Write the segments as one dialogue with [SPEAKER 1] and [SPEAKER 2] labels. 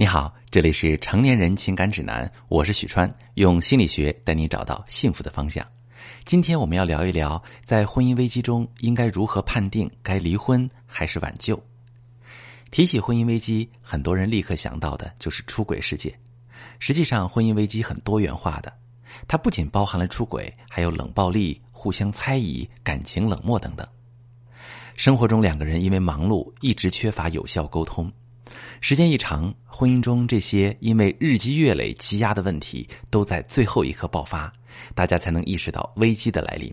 [SPEAKER 1] 你好，这里是成年人情感指南，我是许川，用心理学带你找到幸福的方向。今天我们要聊一聊，在婚姻危机中应该如何判定该离婚还是挽救。提起婚姻危机，很多人立刻想到的就是出轨事件。实际上，婚姻危机很多元化的，它不仅包含了出轨，还有冷暴力、互相猜疑、感情冷漠等等。生活中，两个人因为忙碌，一直缺乏有效沟通。时间一长，婚姻中这些因为日积月累积压的问题，都在最后一刻爆发，大家才能意识到危机的来临。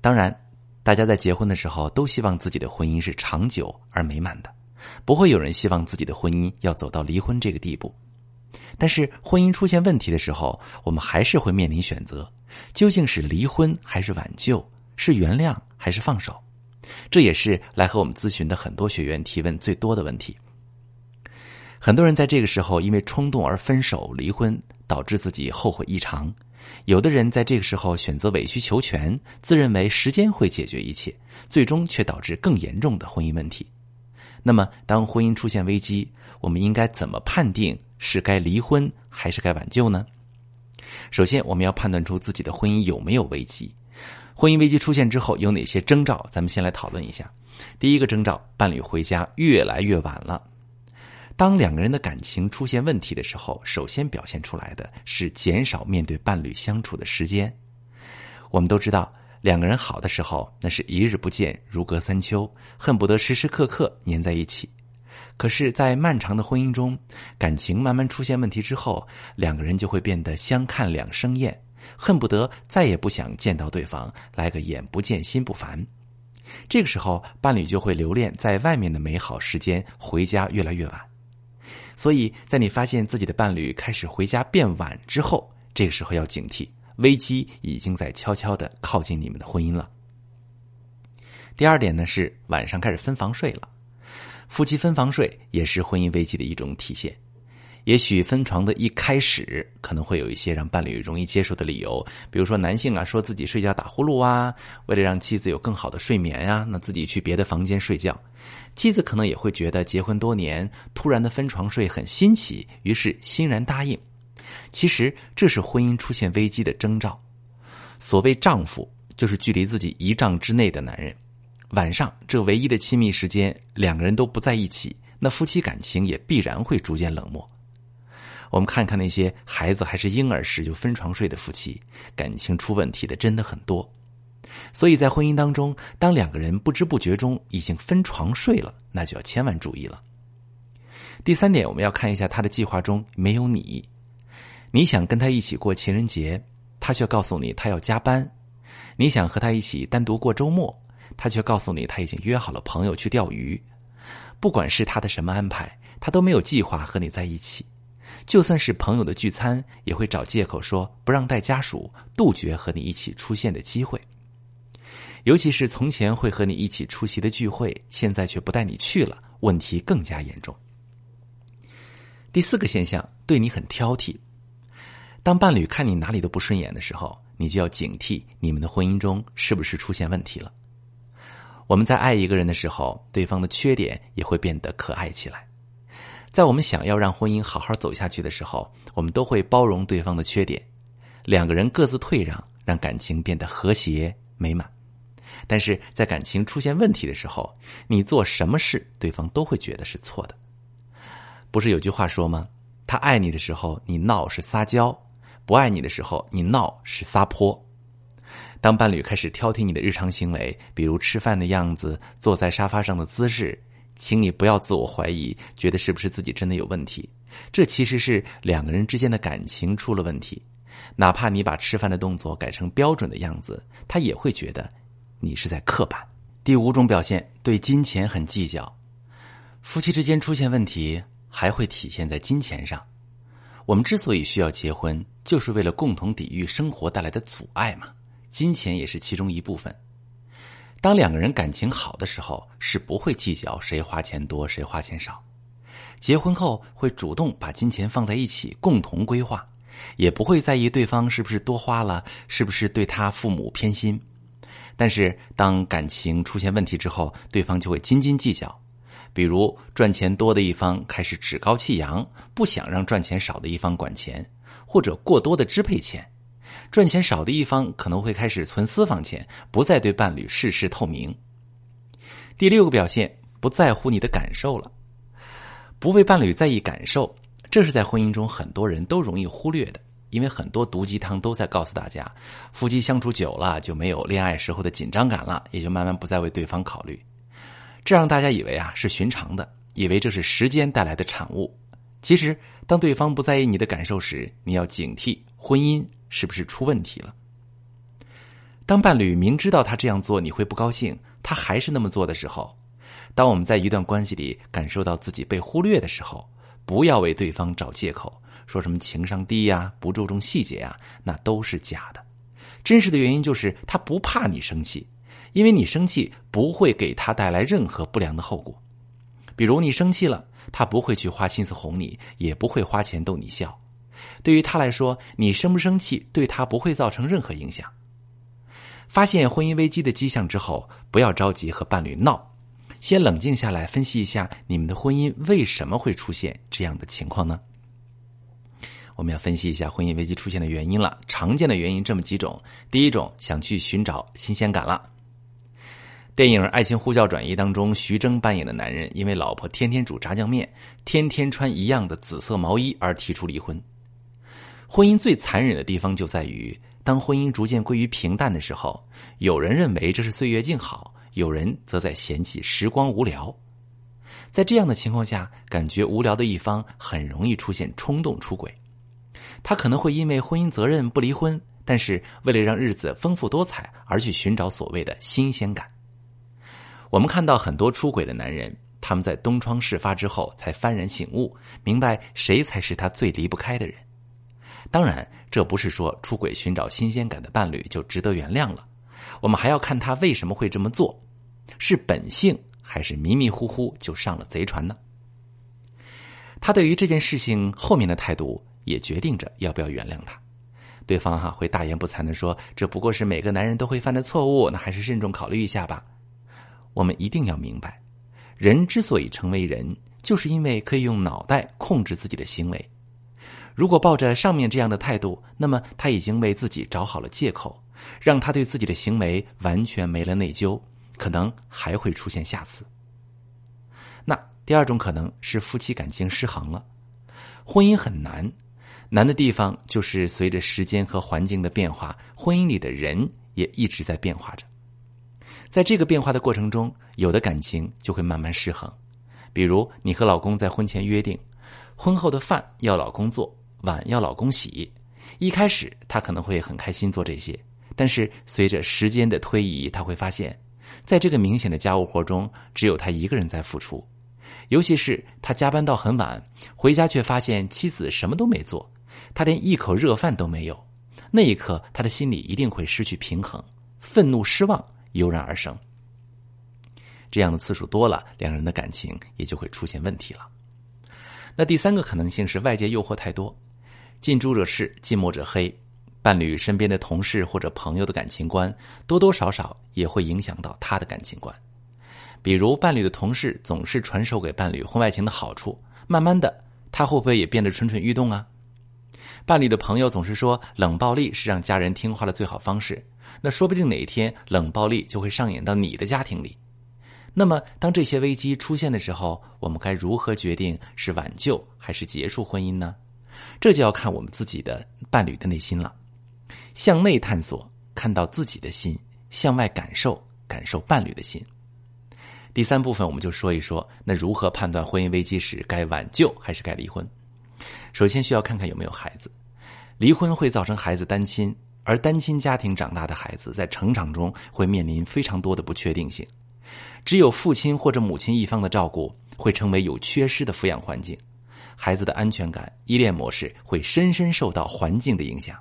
[SPEAKER 1] 当然，大家在结婚的时候都希望自己的婚姻是长久而美满的，不会有人希望自己的婚姻要走到离婚这个地步。但是，婚姻出现问题的时候，我们还是会面临选择：究竟是离婚还是挽救？是原谅还是放手？这也是来和我们咨询的很多学员提问最多的问题。很多人在这个时候因为冲动而分手、离婚，导致自己后悔异常；有的人在这个时候选择委曲求全，自认为时间会解决一切，最终却导致更严重的婚姻问题。那么，当婚姻出现危机，我们应该怎么判定是该离婚还是该挽救呢？首先，我们要判断出自己的婚姻有没有危机。婚姻危机出现之后有哪些征兆？咱们先来讨论一下。第一个征兆，伴侣回家越来越晚了。当两个人的感情出现问题的时候，首先表现出来的是减少面对伴侣相处的时间。我们都知道，两个人好的时候，那是一日不见如隔三秋，恨不得时时刻刻黏在一起。可是，在漫长的婚姻中，感情慢慢出现问题之后，两个人就会变得相看两生厌，恨不得再也不想见到对方，来个眼不见心不烦。这个时候，伴侣就会留恋在外面的美好时间，回家越来越晚。所以在你发现自己的伴侣开始回家变晚之后，这个时候要警惕，危机已经在悄悄的靠近你们的婚姻了。第二点呢是晚上开始分房睡了，夫妻分房睡也是婚姻危机的一种体现。也许分床的一开始可能会有一些让伴侣容易接受的理由，比如说男性啊说自己睡觉打呼噜啊，为了让妻子有更好的睡眠呀，那自己去别的房间睡觉。妻子可能也会觉得结婚多年突然的分床睡很新奇，于是欣然答应。其实这是婚姻出现危机的征兆。所谓丈夫，就是距离自己一丈之内的男人。晚上这唯一的亲密时间，两个人都不在一起，那夫妻感情也必然会逐渐冷漠。我们看看那些孩子还是婴儿时就分床睡的夫妻，感情出问题的真的很多。所以在婚姻当中，当两个人不知不觉中已经分床睡了，那就要千万注意了。第三点，我们要看一下他的计划中没有你。你想跟他一起过情人节，他却告诉你他要加班；你想和他一起单独过周末，他却告诉你他已经约好了朋友去钓鱼。不管是他的什么安排，他都没有计划和你在一起。就算是朋友的聚餐，也会找借口说不让带家属，杜绝和你一起出现的机会。尤其是从前会和你一起出席的聚会，现在却不带你去了，问题更加严重。第四个现象，对你很挑剔。当伴侣看你哪里都不顺眼的时候，你就要警惕你们的婚姻中是不是出现问题了。我们在爱一个人的时候，对方的缺点也会变得可爱起来。在我们想要让婚姻好好走下去的时候，我们都会包容对方的缺点，两个人各自退让，让感情变得和谐美满。但是在感情出现问题的时候，你做什么事，对方都会觉得是错的。不是有句话说吗？他爱你的时候，你闹是撒娇；不爱你的时候，你闹是撒泼。当伴侣开始挑剔你的日常行为，比如吃饭的样子、坐在沙发上的姿势。请你不要自我怀疑，觉得是不是自己真的有问题？这其实是两个人之间的感情出了问题。哪怕你把吃饭的动作改成标准的样子，他也会觉得你是在刻板。第五种表现，对金钱很计较。夫妻之间出现问题，还会体现在金钱上。我们之所以需要结婚，就是为了共同抵御生活带来的阻碍嘛。金钱也是其中一部分。当两个人感情好的时候，是不会计较谁花钱多谁花钱少；结婚后会主动把金钱放在一起，共同规划，也不会在意对方是不是多花了，是不是对他父母偏心。但是当感情出现问题之后，对方就会斤斤计较，比如赚钱多的一方开始趾高气扬，不想让赚钱少的一方管钱，或者过多的支配钱；赚钱少的一方可能会开始存私房钱，不再对伴侣事事透明。第六个表现，不在乎你的感受了，不为伴侣在意感受，这是在婚姻中很多人都容易忽略的。因为很多毒鸡汤都在告诉大家，夫妻相处久了就没有恋爱时候的紧张感了，也就慢慢不再为对方考虑，这让大家以为啊是寻常的，以为这是时间带来的产物。其实，当对方不在意你的感受时，你要警惕婚姻是不是出问题了。当伴侣明知道他这样做你会不高兴，他还是那么做的时候，当我们在一段关系里感受到自己被忽略的时候，不要为对方找借口。说什么情商低呀，不注重细节呀，那都是假的。真实的原因就是他不怕你生气，因为你生气不会给他带来任何不良的后果。比如你生气了，他不会去花心思哄你，也不会花钱逗你笑。对于他来说，你生不生气对他不会造成任何影响。发现婚姻危机的迹象之后，不要着急和伴侣闹，先冷静下来分析一下你们的婚姻为什么会出现这样的情况呢？我们要分析一下婚姻危机出现的原因了。常见的原因这么几种：第一种，想去寻找新鲜感了。电影《爱情呼叫转移》当中，徐峥扮演的男人因为老婆天天煮炸酱面，天天穿一样的紫色毛衣而提出离婚。婚姻最残忍的地方就在于，当婚姻逐渐归于平淡的时候，有人认为这是岁月静好，有人则在嫌弃时光无聊。在这样的情况下，感觉无聊的一方很容易出现冲动出轨。他可能会因为婚姻责任不离婚，但是为了让日子丰富多彩而去寻找所谓的新鲜感。我们看到很多出轨的男人，他们在东窗事发之后才幡然醒悟，明白谁才是他最离不开的人。当然，这不是说出轨寻找新鲜感的伴侣就值得原谅了。我们还要看他为什么会这么做，是本性还是迷迷糊糊就上了贼船呢？他对于这件事情后面的态度。也决定着要不要原谅他，对方哈会大言不惭的说：“这不过是每个男人都会犯的错误，那还是慎重考虑一下吧。”我们一定要明白，人之所以成为人，就是因为可以用脑袋控制自己的行为。如果抱着上面这样的态度，那么他已经为自己找好了借口，让他对自己的行为完全没了内疚，可能还会出现下次。那第二种可能是夫妻感情失衡了，婚姻很难。难的地方就是随着时间和环境的变化，婚姻里的人也一直在变化着。在这个变化的过程中，有的感情就会慢慢失衡。比如，你和老公在婚前约定，婚后的饭要老公做，碗要老公洗。一开始他可能会很开心做这些，但是随着时间的推移，他会发现，在这个明显的家务活中，只有他一个人在付出。尤其是他加班到很晚，回家却发现妻子什么都没做。他连一口热饭都没有，那一刻他的心里一定会失去平衡，愤怒、失望油然而生。这样的次数多了，两人的感情也就会出现问题了。那第三个可能性是外界诱惑太多，近朱者赤，近墨者黑。伴侣身边的同事或者朋友的感情观，多多少少也会影响到他的感情观。比如，伴侣的同事总是传授给伴侣婚外情的好处，慢慢的，他会不会也变得蠢蠢欲动啊？伴侣的朋友总是说冷暴力是让家人听话的最好方式，那说不定哪一天冷暴力就会上演到你的家庭里。那么，当这些危机出现的时候，我们该如何决定是挽救还是结束婚姻呢？这就要看我们自己的伴侣的内心了。向内探索，看到自己的心；向外感受，感受伴侣的心。第三部分，我们就说一说，那如何判断婚姻危机时该挽救还是该离婚？首先需要看看有没有孩子，离婚会造成孩子单亲，而单亲家庭长大的孩子在成长中会面临非常多的不确定性。只有父亲或者母亲一方的照顾，会成为有缺失的抚养环境，孩子的安全感、依恋模式会深深受到环境的影响。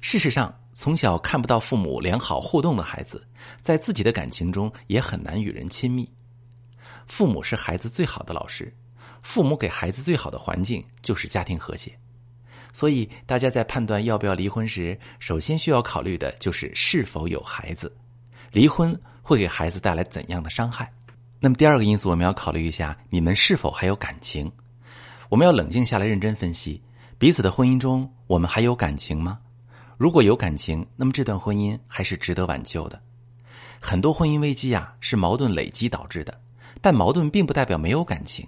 [SPEAKER 1] 事实上，从小看不到父母良好互动的孩子，在自己的感情中也很难与人亲密。父母是孩子最好的老师。父母给孩子最好的环境就是家庭和谐，所以大家在判断要不要离婚时，首先需要考虑的就是是否有孩子。离婚会给孩子带来怎样的伤害？那么第二个因素，我们要考虑一下你们是否还有感情。我们要冷静下来，认真分析彼此的婚姻中，我们还有感情吗？如果有感情，那么这段婚姻还是值得挽救的。很多婚姻危机啊，是矛盾累积导致的，但矛盾并不代表没有感情。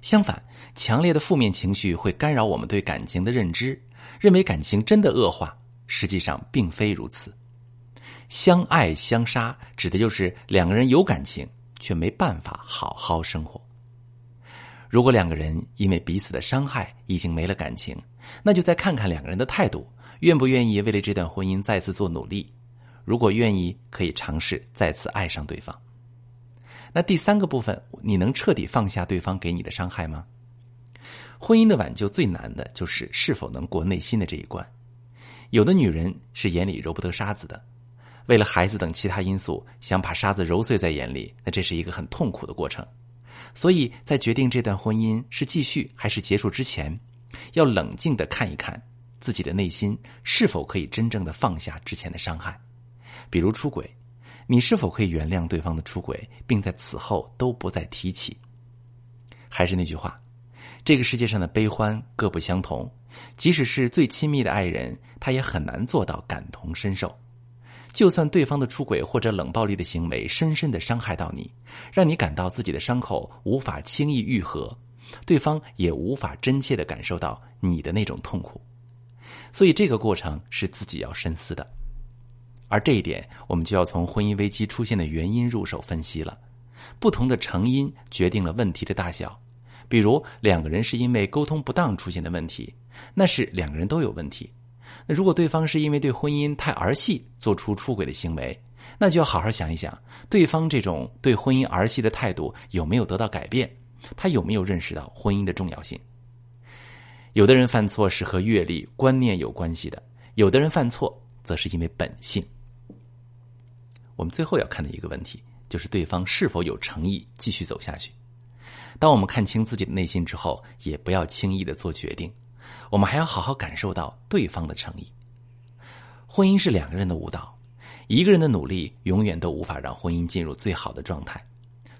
[SPEAKER 1] 相反，强烈的负面情绪会干扰我们对感情的认知，认为感情真的恶化，实际上并非如此。相爱相杀，指的就是两个人有感情。却没办法好好生活。如果两个人因为彼此的伤害已经没了感情，那就再看看两个人的态度，愿不愿意为了这段婚姻再次做努力。如果愿意，可以尝试再次爱上对方。那第三个部分，你能彻底放下对方给你的伤害吗？婚姻的挽救最难的就是是否能过内心的这一关。有的女人是眼里揉不得沙子的。为了孩子等其他因素，想把沙子揉碎在眼里，那这是一个很痛苦的过程。所以在决定这段婚姻是继续还是结束之前，要冷静的看一看自己的内心是否可以真正的放下之前的伤害。比如出轨，你是否可以原谅对方的出轨，并在此后都不再提起？还是那句话，这个世界上的悲欢各不相同，即使是最亲密的爱人，他也很难做到感同身受。就算对方的出轨或者冷暴力的行为深深的伤害到你，让你感到自己的伤口无法轻易愈合，对方也无法真切的感受到你的那种痛苦。所以这个过程是自己要深思的，而这一点我们就要从婚姻危机出现的原因入手分析了。不同的成因决定了问题的大小，比如两个人是因为沟通不当出现的问题，那是两个人都有问题。那如果对方是因为对婚姻太儿戏做出出轨的行为，那就要好好想一想，对方这种对婚姻儿戏的态度有没有得到改变？他有没有认识到婚姻的重要性？有的人犯错是和阅历、观念有关系的，有的人犯错则是因为本性。我们最后要看的一个问题，就是对方是否有诚意继续走下去。当我们看清自己的内心之后，也不要轻易的做决定。我们还要好好感受到对方的诚意。婚姻是两个人的舞蹈，一个人的努力永远都无法让婚姻进入最好的状态，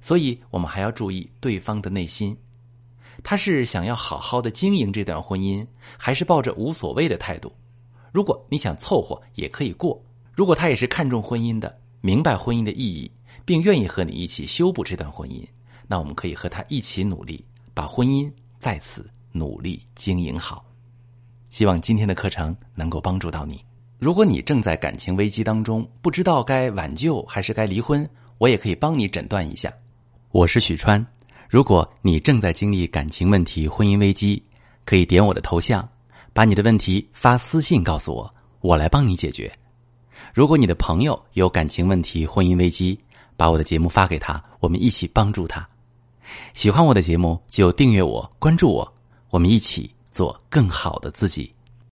[SPEAKER 1] 所以我们还要注意对方的内心。他是想要好好的经营这段婚姻，还是抱着无所谓的态度？如果你想凑合，也可以过；如果他也是看重婚姻的，明白婚姻的意义，并愿意和你一起修补这段婚姻，那我们可以和他一起努力，把婚姻在此。努力经营好，希望今天的课程能够帮助到你。如果你正在感情危机当中，不知道该挽救还是该离婚，我也可以帮你诊断一下。我是许川。如果你正在经历感情问题、婚姻危机，可以点我的头像，把你的问题发私信告诉我，我来帮你解决。如果你的朋友有感情问题、婚姻危机，把我的节目发给他，我们一起帮助他。喜欢我的节目就订阅我、关注我。我们一起做更好的自己。